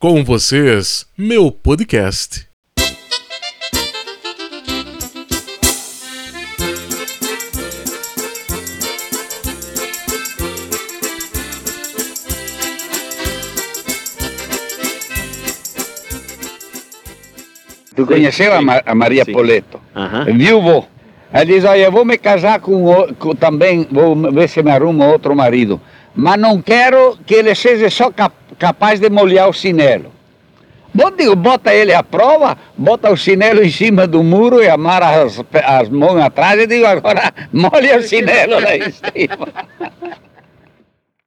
Com vocês, meu podcast. Tu conheceu a, Ma- a Maria Sim. Poleto? Aham. Viúvo. Ela diz, olha, eu vou me casar com, o- com- também, vou ver se me arrumo outro marido. Mas não quero que ele seja só cap- capaz de molhar o chinelo. Digo, bota ele à prova, bota o chinelo em cima do muro e amarra as, as mãos atrás e digo, agora molha o chinelo lá em cima.